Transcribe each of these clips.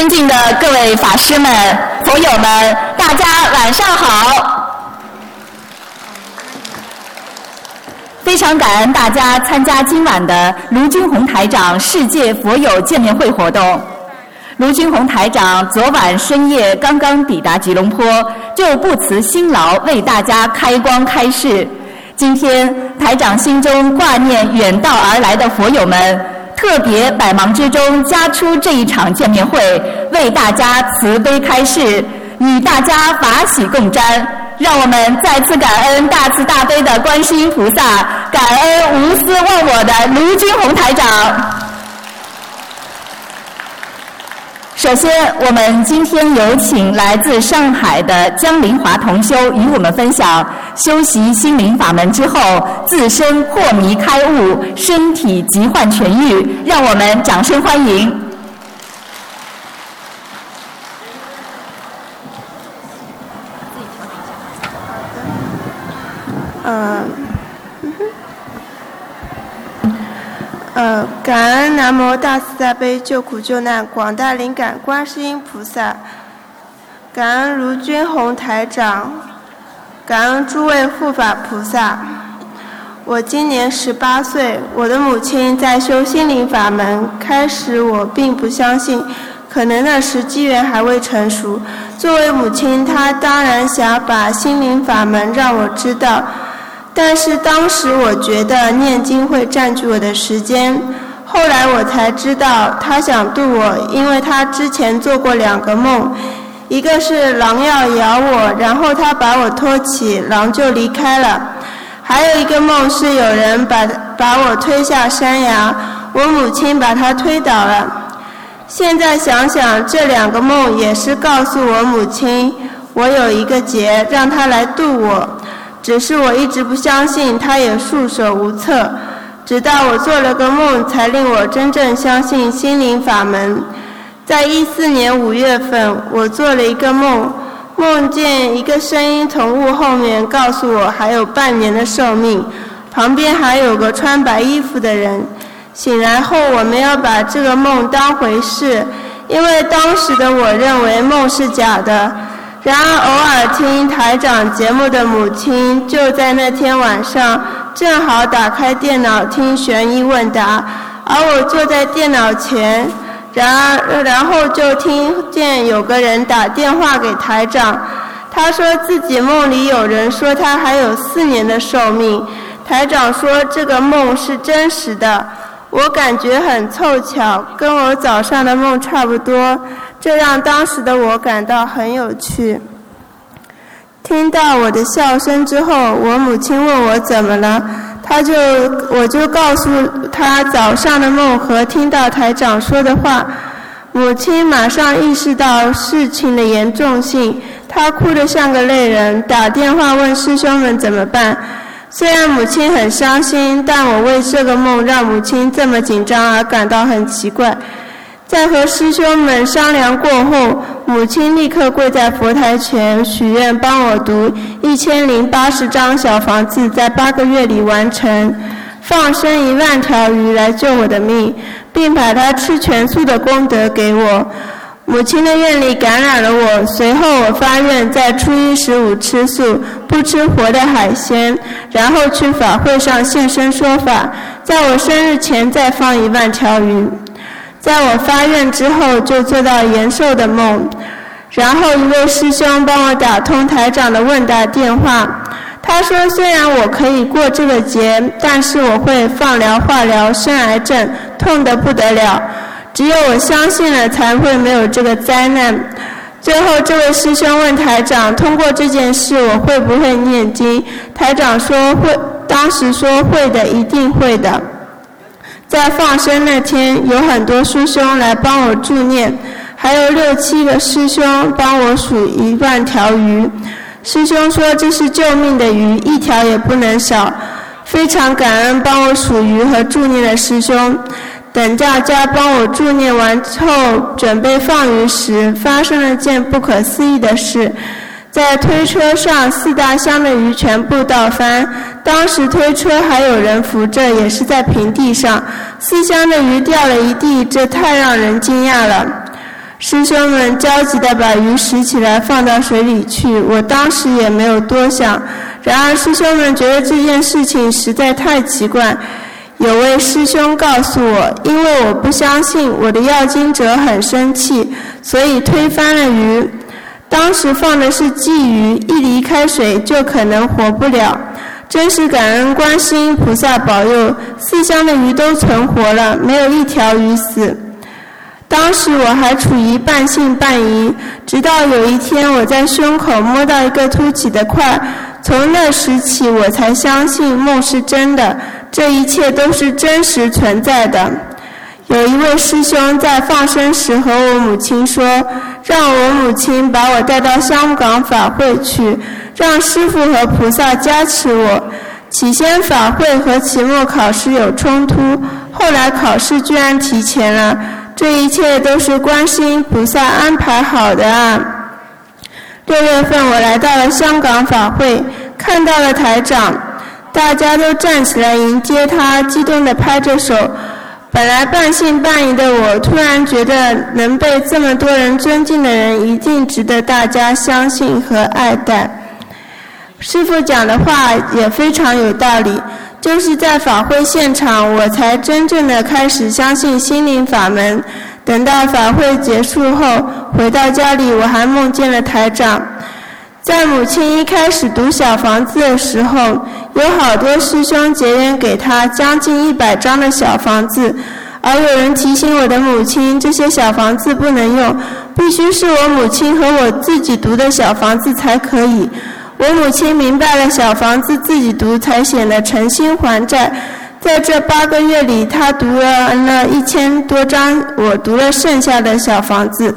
尊敬的各位法师们、佛友们，大家晚上好！非常感恩大家参加今晚的卢军红台长世界佛友见面会活动。卢军红台长昨晚深夜刚刚抵达吉隆坡，就不辞辛劳为大家开光开示。今天台长心中挂念远道而来的佛友们。特别百忙之中加出这一场见面会，为大家慈悲开示，与大家法喜共沾。让我们再次感恩大慈大悲的观世音菩萨，感恩无私忘我的卢军红台长。首先，我们今天有请来自上海的江林华同修与我们分享修习心灵法门之后，自身破迷开悟，身体疾患痊愈。让我们掌声欢迎。嗯。呃，感恩南无大慈大悲救苦救难广大灵感观世音菩萨，感恩卢军宏台长，感恩诸位护法菩萨。我今年十八岁，我的母亲在修心灵法门，开始我并不相信，可能那时机缘还未成熟。作为母亲，她当然想把心灵法门让我知道。但是当时我觉得念经会占据我的时间，后来我才知道他想渡我，因为他之前做过两个梦，一个是狼要咬我，然后他把我托起，狼就离开了；还有一个梦是有人把把我推下山崖，我母亲把他推倒了。现在想想，这两个梦也是告诉我母亲，我有一个劫，让他来渡我。只是我一直不相信，他也束手无策。直到我做了个梦，才令我真正相信心灵法门。在一四年五月份，我做了一个梦，梦见一个声音从雾后面告诉我还有半年的寿命，旁边还有个穿白衣服的人。醒来后，我没有把这个梦当回事，因为当时的我认为梦是假的。然而，偶尔听台长节目的母亲，就在那天晚上正好打开电脑听悬疑问答，而我坐在电脑前，然而，然后就听见有个人打电话给台长，他说自己梦里有人说他还有四年的寿命，台长说这个梦是真实的，我感觉很凑巧，跟我早上的梦差不多。这让当时的我感到很有趣。听到我的笑声之后，我母亲问我怎么了，他就我就告诉他早上的梦和听到台长说的话。母亲马上意识到事情的严重性，她哭得像个泪人，打电话问师兄们怎么办。虽然母亲很伤心，但我为这个梦让母亲这么紧张而感到很奇怪。在和师兄们商量过后，母亲立刻跪在佛台前许愿，帮我读一千零八十张小房子，在八个月里完成，放生一万条鱼来救我的命，并把他吃全素的功德给我。母亲的愿力感染了我，随后我发愿在初一十五吃素，不吃活的海鲜，然后去法会上现身说法，在我生日前再放一万条鱼。在我发愿之后，就做到延寿的梦。然后一位师兄帮我打通台长的问答电话，他说：“虽然我可以过这个节，但是我会放疗、化疗、生癌症，痛得不得了。只有我相信了，才会没有这个灾难。”最后，这位师兄问台长：“通过这件事，我会不会念经？”台长说：“会。”当时说：“会的，一定会的。”在放生那天，有很多师兄来帮我助念，还有六七个师兄帮我数一万条鱼。师兄说这是救命的鱼，一条也不能少。非常感恩帮我数鱼和助念的师兄。等大家帮我助念完后，准备放鱼时，发生了件不可思议的事。在推车上，四大箱的鱼全部倒翻。当时推车还有人扶着，也是在平地上。四箱的鱼掉了一地，这太让人惊讶了。师兄们焦急地把鱼拾起来放到水里去，我当时也没有多想。然而师兄们觉得这件事情实在太奇怪。有位师兄告诉我，因为我不相信，我的要经者很生气，所以推翻了鱼。当时放的是鲫鱼，一离开水就可能活不了。真是感恩观世音菩萨保佑，四箱的鱼都存活了，没有一条鱼死。当时我还处于半信半疑，直到有一天我在胸口摸到一个凸起的块，从那时起我才相信梦是真的，这一切都是真实存在的。有一位师兄在放生时和我母亲说，让我母亲把我带到香港法会去，让师父和菩萨加持我。起先法会和期末考试有冲突，后来考试居然提前了。这一切都是观世音菩萨安排好的啊！六月份我来到了香港法会，看到了台长，大家都站起来迎接他，激动地拍着手。本来半信半疑的我，突然觉得能被这么多人尊敬的人，一定值得大家相信和爱戴。师父讲的话也非常有道理。就是在法会现场，我才真正的开始相信心灵法门。等到法会结束后，回到家里，我还梦见了台长。在母亲一开始读小房子的时候，有好多师兄结缘给他将近一百张的小房子，而有人提醒我的母亲，这些小房子不能用，必须是我母亲和我自己读的小房子才可以。我母亲明白了，小房子自己读才显得诚心还债。在这八个月里，她读完了一千多张，我读了剩下的小房子。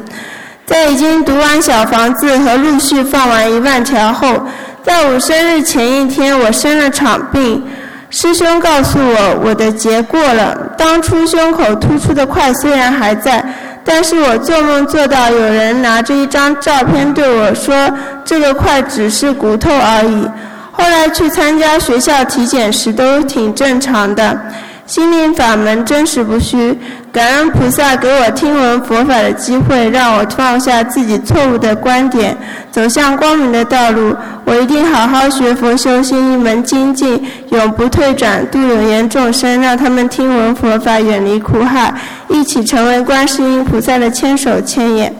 在已经读完小房子和陆续放完一万条后，在我生日前一天，我生了场病。师兄告诉我，我的劫过了，当初胸口突出的块虽然还在。但是我做梦做到有人拿着一张照片对我说：“这个块只是骨头而已。”后来去参加学校体检时都挺正常的。心灵法门真实不虚，感恩菩萨给我听闻佛法的机会，让我放下自己错误的观点，走向光明的道路。我一定好好学佛修心，一门精进，永不退转，度有缘众生，让他们听闻佛法，远离苦海，一起成为观世音菩萨的千手千眼。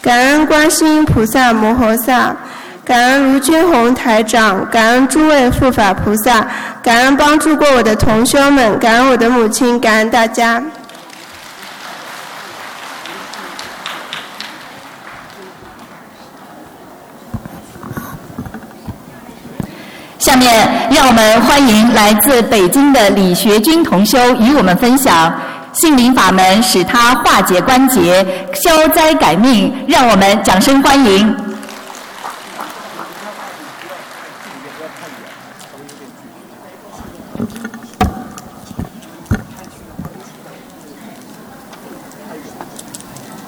感恩观世音菩萨摩诃萨。感恩卢军宏台长，感恩诸位护法菩萨，感恩帮助过我的同修们，感恩我的母亲，感恩大家。下面让我们欢迎来自北京的李学军同修与我们分享心灵法门，使他化解关节、消灾改命，让我们掌声欢迎。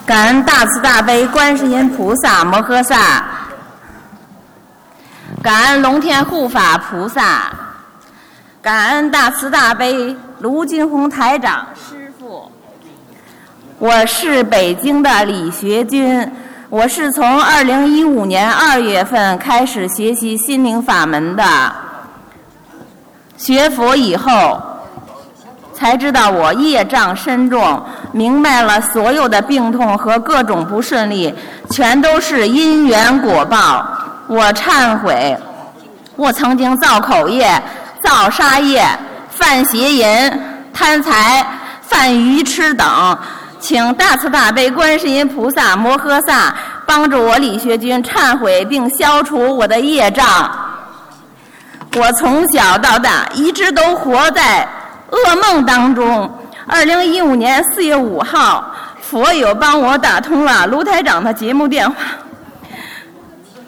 感恩大慈大悲观世音菩萨摩诃萨，感恩龙天护法菩萨，感恩大慈大悲卢金红台长师傅。我是北京的李学军，我是从二零一五年二月份开始学习心灵法门的，学佛以后。才知道我业障深重，明白了所有的病痛和各种不顺利，全都是因缘果报。我忏悔，我曾经造口业、造杀业、犯邪淫、贪财、犯愚痴等，请大慈大悲观世音菩萨摩诃萨帮助我李学军忏悔并消除我的业障。我从小到大一直都活在。噩梦当中，二零一五年四月五号，佛友帮我打通了卢台长的节目电话。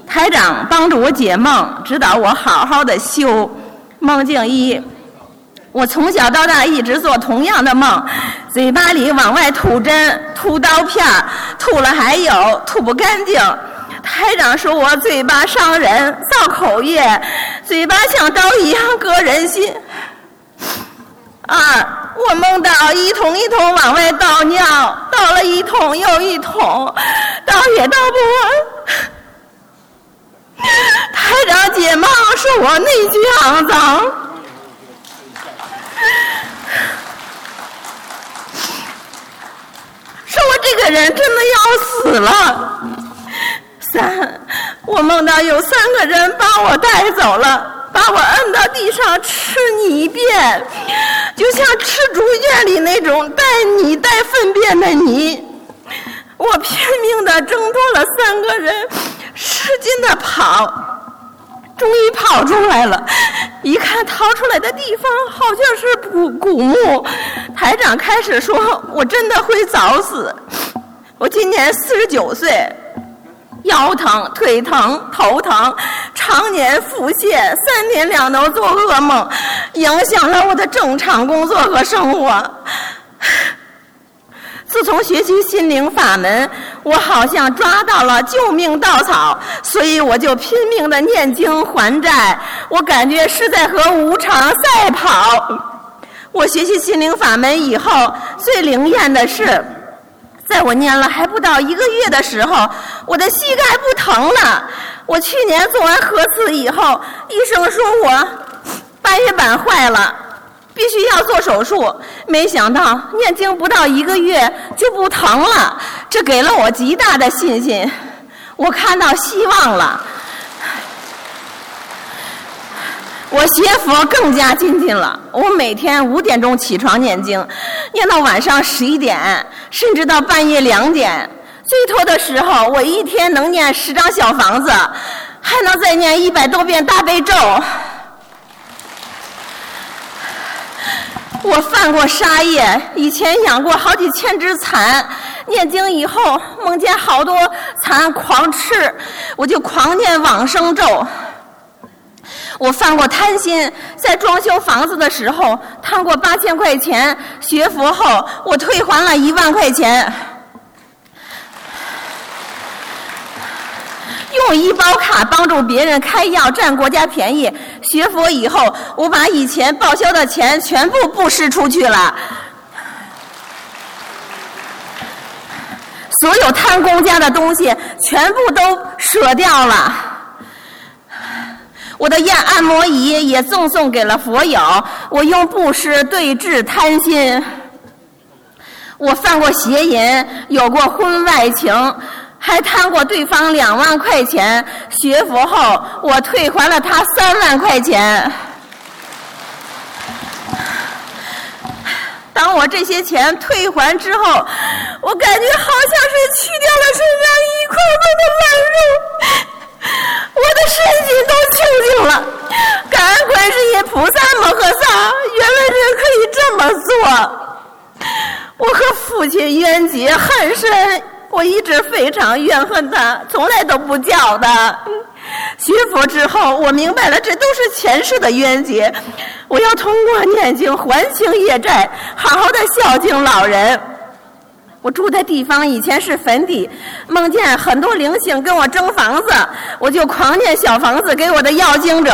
台长帮助我解梦，指导我好好的修。梦境一，我从小到大一直做同样的梦，嘴巴里往外吐针、吐刀片吐了还有，吐不干净。台长说我嘴巴伤人，造口业，嘴巴像刀一样割人心。二，我梦到一桶一桶往外倒尿，倒了一桶又一桶，倒也倒不完。台长解梦说我内虚肮脏，说我这个人真的要死了。三，我梦到有三个人把我带走了。把我摁到地上吃泥便，就像吃猪圈里那种带泥带粪便的泥。我拼命的挣脱了三个人，使劲的跑，终于跑出来了。一看逃出来的地方好像是古古墓，台长开始说：“我真的会早死。”我今年四十九岁。腰疼、腿疼、头疼，常年腹泻，三天两头做噩梦，影响了我的正常工作和生活。自从学习心灵法门，我好像抓到了救命稻草，所以我就拼命的念经还债。我感觉是在和无常赛跑。我学习心灵法门以后，最灵验的是。在我念了还不到一个月的时候，我的膝盖不疼了。我去年做完核磁以后，医生说我半月板坏了，必须要做手术。没想到念经不到一个月就不疼了，这给了我极大的信心。我看到希望了。我学佛更加精进了。我每天五点钟起床念经，念到晚上十一点，甚至到半夜两点。最多的时候，我一天能念十张小房子，还能再念一百多遍大悲咒。我犯过杀业，以前养过好几千只蚕。念经以后，梦见好多蚕狂吃，我就狂念往生咒。我犯过贪心，在装修房子的时候贪过八千块钱，学佛后我退还了一万块钱。用医保卡帮助别人开药占国家便宜，学佛以后我把以前报销的钱全部布施出去了，所有贪公家的东西全部都舍掉了。我的按按摩仪也赠送给了佛友，我用布施对治贪心。我犯过邪淫，有过婚外情，还贪过对方两万块钱。学佛后，我退还了他三万块钱。当我这些钱退还之后，我感觉好像是去掉了身上一块块的烂肉。我的身心都清净了，感恩观世音菩萨摩诃萨，原来人可以这么做。我和父亲冤结很深，我一直非常怨恨他，从来都不叫他。学佛之后，我明白了，这都是前世的冤结。我要通过念经还清业债，好好的孝敬老人。我住的地方以前是坟地，梦见很多灵性跟我争房子，我就狂念小房子给我的要经者。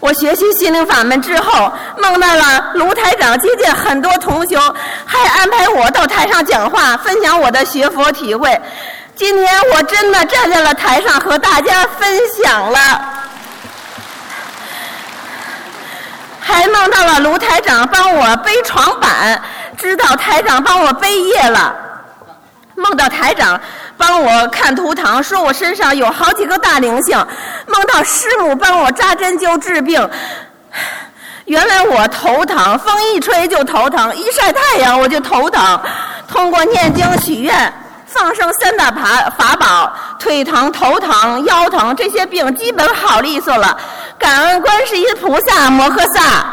我学习心灵法门之后，梦到了卢台长接见很多同修，还安排我到台上讲话，分享我的学佛体会。今天我真的站在了台上和大家分享了，还梦到了卢台长帮我背床板。知道台长帮我背业了，梦到台长帮我看图腾，说我身上有好几个大灵性。梦到师母帮我扎针灸治病，原来我头疼，风一吹就头疼，一晒太阳我就头疼。通过念经许愿，放生三大法法宝，腿疼、头疼、腰疼这些病基本好利索了。感恩观世音菩萨摩诃萨。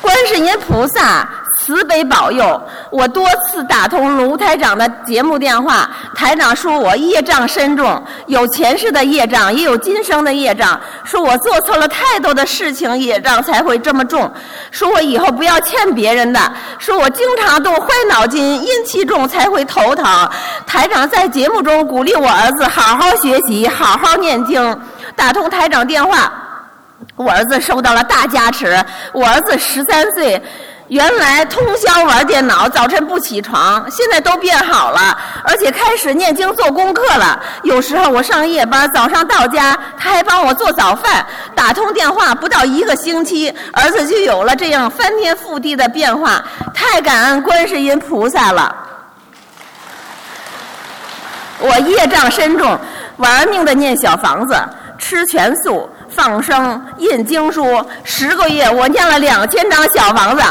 观世音菩萨慈悲保佑我，多次打通卢台长的节目电话。台长说我业障深重，有前世的业障，也有今生的业障。说我做错了太多的事情，业障才会这么重。说我以后不要欠别人的。说我经常动坏脑筋，阴气重才会头疼。台长在节目中鼓励我儿子好好学习，好好念经。打通台长电话。我儿子受到了大加持。我儿子十三岁，原来通宵玩电脑，早晨不起床，现在都变好了，而且开始念经做功课了。有时候我上夜班，早上到家，他还帮我做早饭。打通电话不到一个星期，儿子就有了这样翻天覆地的变化，太感恩观世音菩萨了。我业障深重，玩命的念小房子，吃全素。放生印经书，十个月我念了两千张小房子，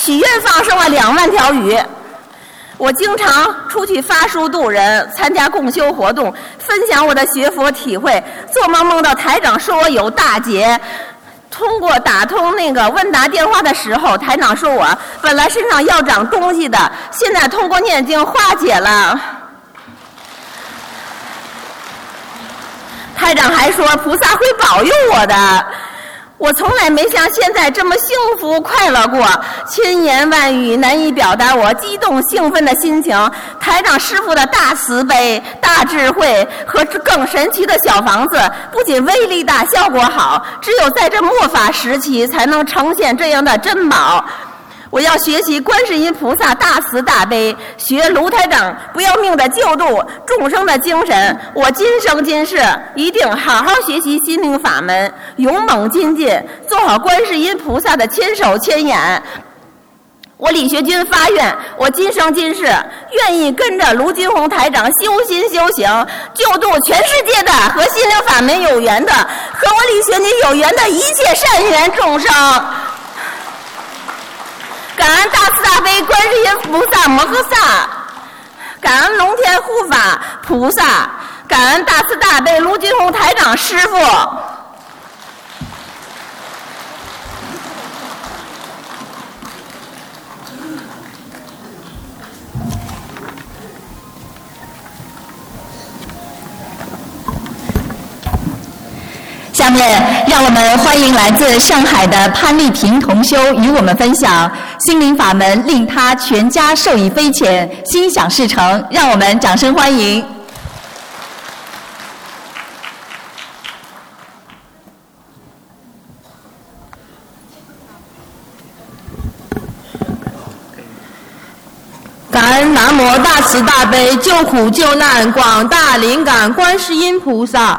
许愿放生了两万条鱼。我经常出去发书度人，参加共修活动，分享我的学佛体会。做梦梦到台长说我有大劫，通过打通那个问答电话的时候，台长说我本来身上要长东西的，现在通过念经化解了。台长还说菩萨会保佑我的，我从来没像现在这么幸福快乐过，千言万语难以表达我激动兴奋的心情。台长师傅的大慈悲、大智慧和更神奇的小房子，不仅威力大、效果好，只有在这末法时期才能呈现这样的珍宝。我要学习观世音菩萨大慈大悲，学卢台长不要命的救度众生的精神。我今生今世一定好好学习心灵法门，勇猛精进，做好观世音菩萨的千手千眼。我李学军发愿，我今生今世愿意跟着卢金红台长修心修行，救度全世界的和心灵法门有缘的，和我李学军有缘的一切善缘众生。感恩大慈大悲观世音菩萨摩诃萨，感恩龙天护法菩萨，感恩大慈大悲卢金红台长师傅。下面，让我们欢迎来自上海的潘丽萍同修与我们分享心灵法门，令他全家受益匪浅，心想事成。让我们掌声欢迎。感恩南无大慈大悲救苦救难广大灵感观世音菩萨。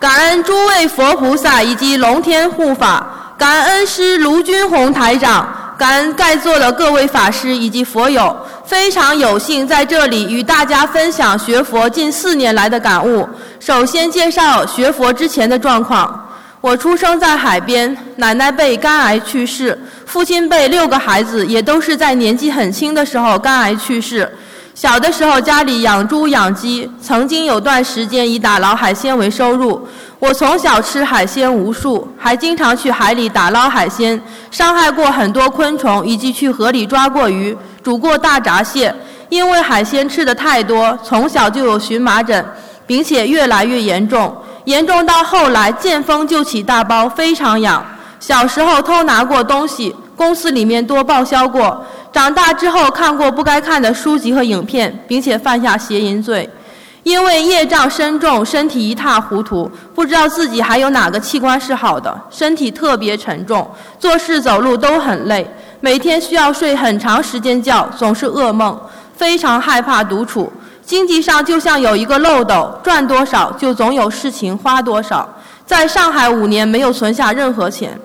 感恩诸位佛菩萨以及龙天护法，感恩师卢军宏台长，感恩在座的各位法师以及佛友，非常有幸在这里与大家分享学佛近四年来的感悟。首先介绍学佛之前的状况：我出生在海边，奶奶被肝癌去世，父亲被六个孩子也都是在年纪很轻的时候肝癌去世。小的时候家里养猪养鸡，曾经有段时间以打捞海鲜为收入。我从小吃海鲜无数，还经常去海里打捞海鲜，伤害过很多昆虫，以及去河里抓过鱼，煮过大闸蟹。因为海鲜吃的太多，从小就有荨麻疹，并且越来越严重，严重到后来见风就起大包，非常痒。小时候偷拿过东西，公司里面多报销过。长大之后看过不该看的书籍和影片，并且犯下邪淫罪，因为业障深重，身体一塌糊涂，不知道自己还有哪个器官是好的，身体特别沉重，做事走路都很累，每天需要睡很长时间觉，总是噩梦，非常害怕独处。经济上就像有一个漏斗，赚多少就总有事情花多少，在上海五年没有存下任何钱。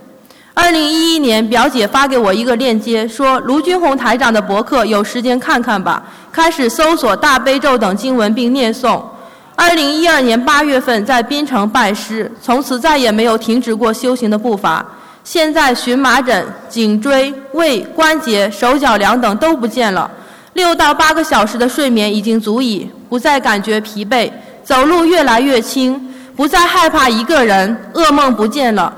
二零一一年，表姐发给我一个链接，说卢军宏台长的博客有时间看看吧。开始搜索大悲咒等经文并念诵。二零一二年八月份在槟城拜师，从此再也没有停止过修行的步伐。现在荨麻疹、颈椎、胃、关节、手脚凉等都不见了，六到八个小时的睡眠已经足以，不再感觉疲惫，走路越来越轻，不再害怕一个人，噩梦不见了。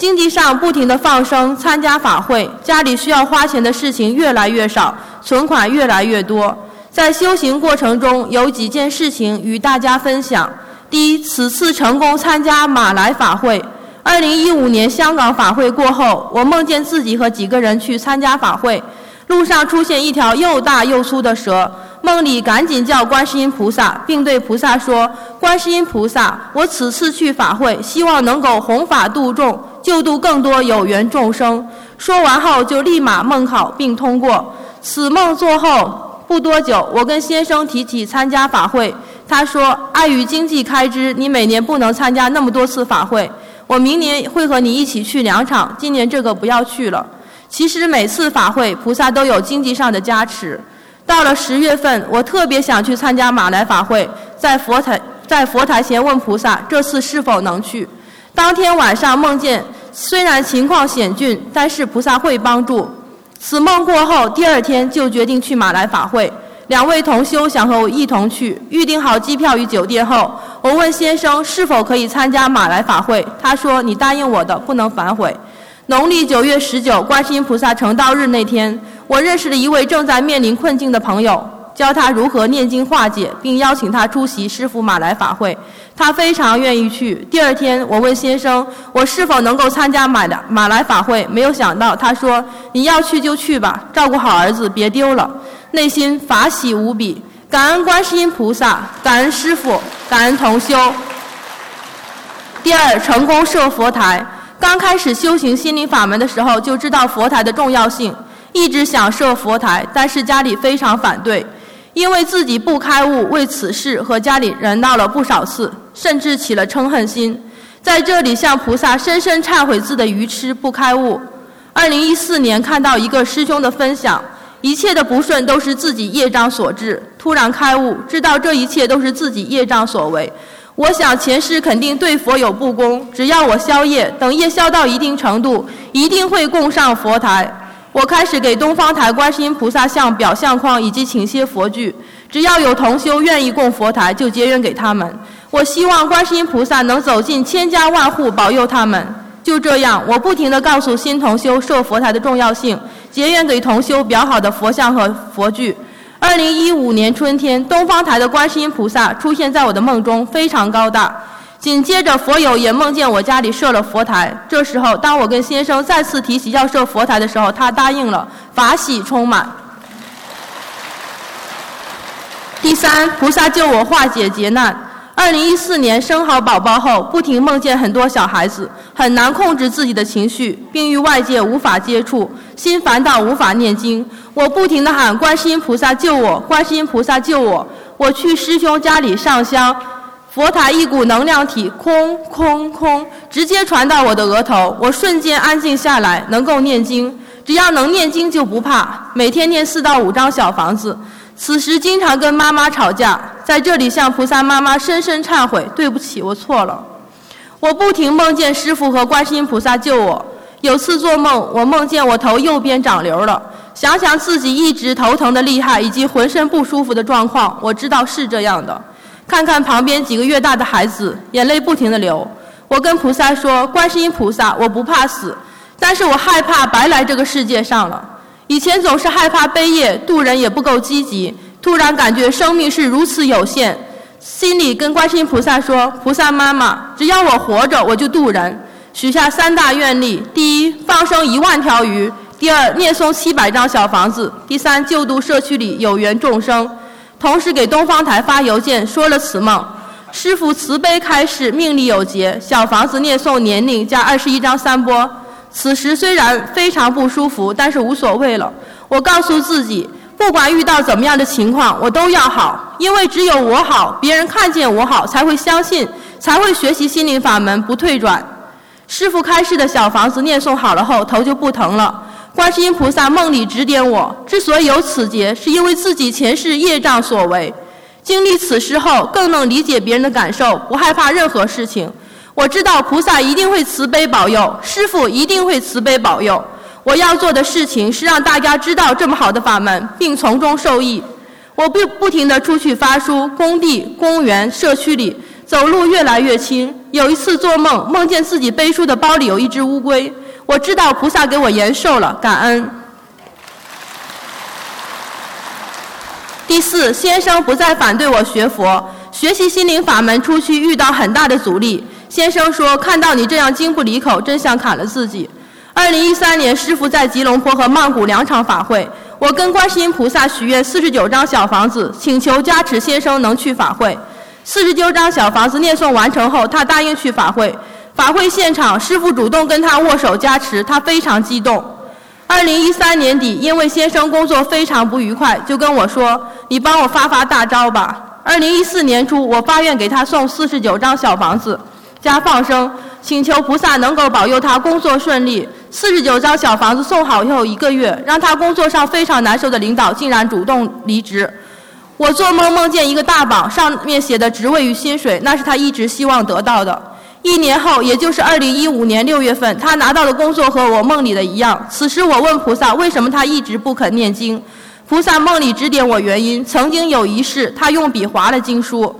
经济上不停的放生、参加法会，家里需要花钱的事情越来越少，存款越来越多。在修行过程中，有几件事情与大家分享。第一，此次成功参加马来法会。二零一五年香港法会过后，我梦见自己和几个人去参加法会，路上出现一条又大又粗的蛇，梦里赶紧叫观世音菩萨，并对菩萨说：“观世音菩萨，我此次去法会，希望能够弘法度众，救度更多有缘众生。”说完后就立马梦考并通过。此梦做后不多久，我跟先生提起参加法会，他说：“碍于经济开支，你每年不能参加那么多次法会。我明年会和你一起去两场，今年这个不要去了。”其实每次法会，菩萨都有经济上的加持。到了十月份，我特别想去参加马来法会，在佛台在佛台前问菩萨，这次是否能去。当天晚上梦见，虽然情况险峻，但是菩萨会帮助。此梦过后，第二天就决定去马来法会。两位同修想和我一同去，预定好机票与酒店后，我问先生是否可以参加马来法会，他说：“你答应我的，不能反悔。”农历九月十九，观世音菩萨成道日那天，我认识了一位正在面临困境的朋友，教他如何念经化解，并邀请他出席师父马来法会。他非常愿意去。第二天，我问先生，我是否能够参加马来马来法会？没有想到，他说：“你要去就去吧，照顾好儿子，别丢了。”内心法喜无比，感恩观世音菩萨，感恩师父，感恩同修。第二，成功设佛台。刚开始修行心灵法门的时候，就知道佛台的重要性，一直想设佛台，但是家里非常反对，因为自己不开悟，为此事和家里人闹了不少次，甚至起了嗔恨心，在这里向菩萨深深忏悔自的愚痴不开悟。二零一四年看到一个师兄的分享，一切的不顺都是自己业障所致，突然开悟，知道这一切都是自己业障所为。我想前世肯定对佛有不公，只要我消业，等业消到一定程度，一定会供上佛台。我开始给东方台观世音菩萨像表相框以及请些佛具，只要有同修愿意供佛台，就结缘给他们。我希望观世音菩萨能走进千家万户，保佑他们。就这样，我不停地告诉新同修设佛台的重要性，结缘给同修裱好的佛像和佛具。二零一五年春天，东方台的观世音菩萨出现在我的梦中，非常高大。紧接着，佛友也梦见我家里设了佛台。这时候，当我跟先生再次提起要设佛台的时候，他答应了，法喜充满。第三，菩萨救我化解劫难。二零一四年生好宝宝后，不停梦见很多小孩子，很难控制自己的情绪，并与外界无法接触，心烦到无法念经。我不停地喊观世音菩萨救我，观世音菩萨救我。我去师兄家里上香，佛台一股能量体空空空，直接传到我的额头，我瞬间安静下来，能够念经。只要能念经就不怕，每天念四到五张小房子。此时经常跟妈妈吵架，在这里向菩萨妈妈深深忏悔，对不起，我错了。我不停梦见师傅和观世音菩萨救我。有次做梦，我梦见我头右边长瘤了。想想自己一直头疼的厉害，以及浑身不舒服的状况，我知道是这样的。看看旁边几个月大的孩子，眼泪不停地流。我跟菩萨说：“观世音菩萨，我不怕死，但是我害怕白来这个世界上了。以前总是害怕悲业，渡人也不够积极。突然感觉生命是如此有限，心里跟观世音菩萨说：菩萨妈妈，只要我活着，我就渡人。许下三大愿力：第一，放生一万条鱼。”第二，念诵七百张小房子；第三，救度社区里有缘众生。同时给东方台发邮件说了此梦。师傅慈悲开示，命里有劫，小房子念诵年龄加二十一张三波。此时虽然非常不舒服，但是无所谓了。我告诉自己，不管遇到怎么样的情况，我都要好，因为只有我好，别人看见我好，才会相信，才会学习心灵法门，不退转。师傅开示的小房子念诵好了后，头就不疼了。观世音菩萨梦里指点我，之所以有此劫，是因为自己前世业障所为。经历此事后，更能理解别人的感受，不害怕任何事情。我知道菩萨一定会慈悲保佑，师父一定会慈悲保佑。我要做的事情是让大家知道这么好的法门，并从中受益。我不不停地出去发书，工地、公园、社区里走路越来越轻。有一次做梦，梦见自己背书的包里有一只乌龟。我知道菩萨给我延寿了，感恩。第四，先生不再反对我学佛，学习心灵法门出去遇到很大的阻力。先生说：“看到你这样经不离口，真想砍了自己。”二零一三年，师傅在吉隆坡和曼谷两场法会，我跟观世音菩萨许愿四十九张小房子，请求加持先生能去法会。四十九张小房子念诵完成后，他答应去法会。法会现场，师傅主动跟他握手加持，他非常激动。二零一三年底，因为先生工作非常不愉快，就跟我说：“你帮我发发大招吧。”二零一四年初，我发愿给他送四十九张小房子，加放生，请求菩萨能够保佑他工作顺利。四十九张小房子送好以后一个月，让他工作上非常难受的领导竟然主动离职。我做梦梦见一个大榜，上面写的职位与薪水，那是他一直希望得到的。一年后，也就是二零一五年六月份，他拿到的工作和我梦里的一样。此时我问菩萨，为什么他一直不肯念经？菩萨梦里指点我原因：曾经有一世，他用笔划了经书。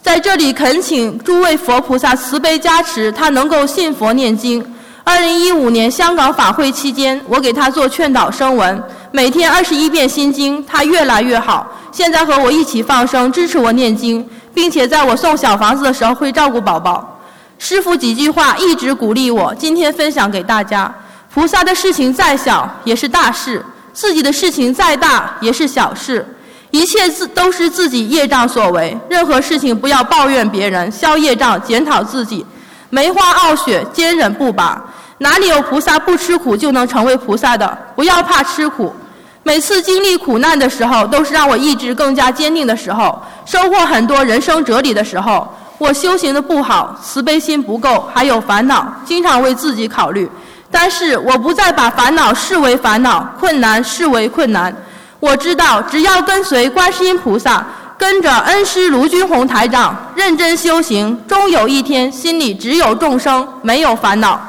在这里恳请诸位佛菩萨慈悲加持，他能够信佛念经。二零一五年香港法会期间，我给他做劝导声文，每天二十一遍心经，他越来越好。现在和我一起放生，支持我念经，并且在我送小房子的时候会照顾宝宝。师父几句话一直鼓励我，今天分享给大家：菩萨的事情再小也是大事，自己的事情再大也是小事，一切自都是自己业障所为。任何事情不要抱怨别人，消业障，检讨自己。梅花傲雪，坚忍不拔。哪里有菩萨不吃苦就能成为菩萨的？不要怕吃苦。每次经历苦难的时候，都是让我意志更加坚定的时候，收获很多人生哲理的时候。我修行的不好，慈悲心不够，还有烦恼，经常为自己考虑。但是我不再把烦恼视为烦恼，困难视为困难。我知道，只要跟随观世音菩萨，跟着恩师卢军宏台长认真修行，终有一天心里只有众生，没有烦恼。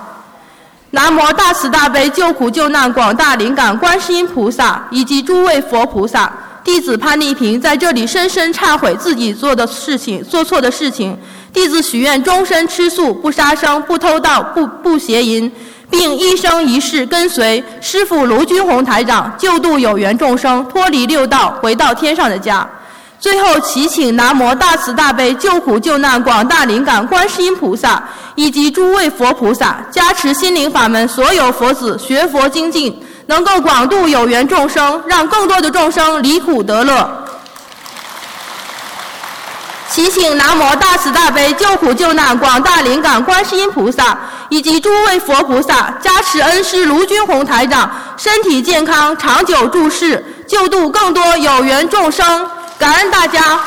南无大慈大悲救苦救难广大灵感观世音菩萨以及诸位佛菩萨。弟子潘丽萍在这里深深忏悔自己做的事情、做错的事情。弟子许愿终身吃素，不杀生，不偷盗，不不邪淫，并一生一世跟随师父卢军宏台长，救度有缘众生，脱离六道，回到天上的家。最后祈请南无大慈大悲救苦救难广大灵感观世音菩萨以及诸位佛菩萨加持心灵法门所有佛子学佛精进。能够广度有缘众生，让更多的众生离苦得乐。祈请南无大慈大悲救苦救难广大灵感观世音菩萨以及诸位佛菩萨加持恩师卢军宏台长身体健康长久住世，救度更多有缘众生。感恩大家。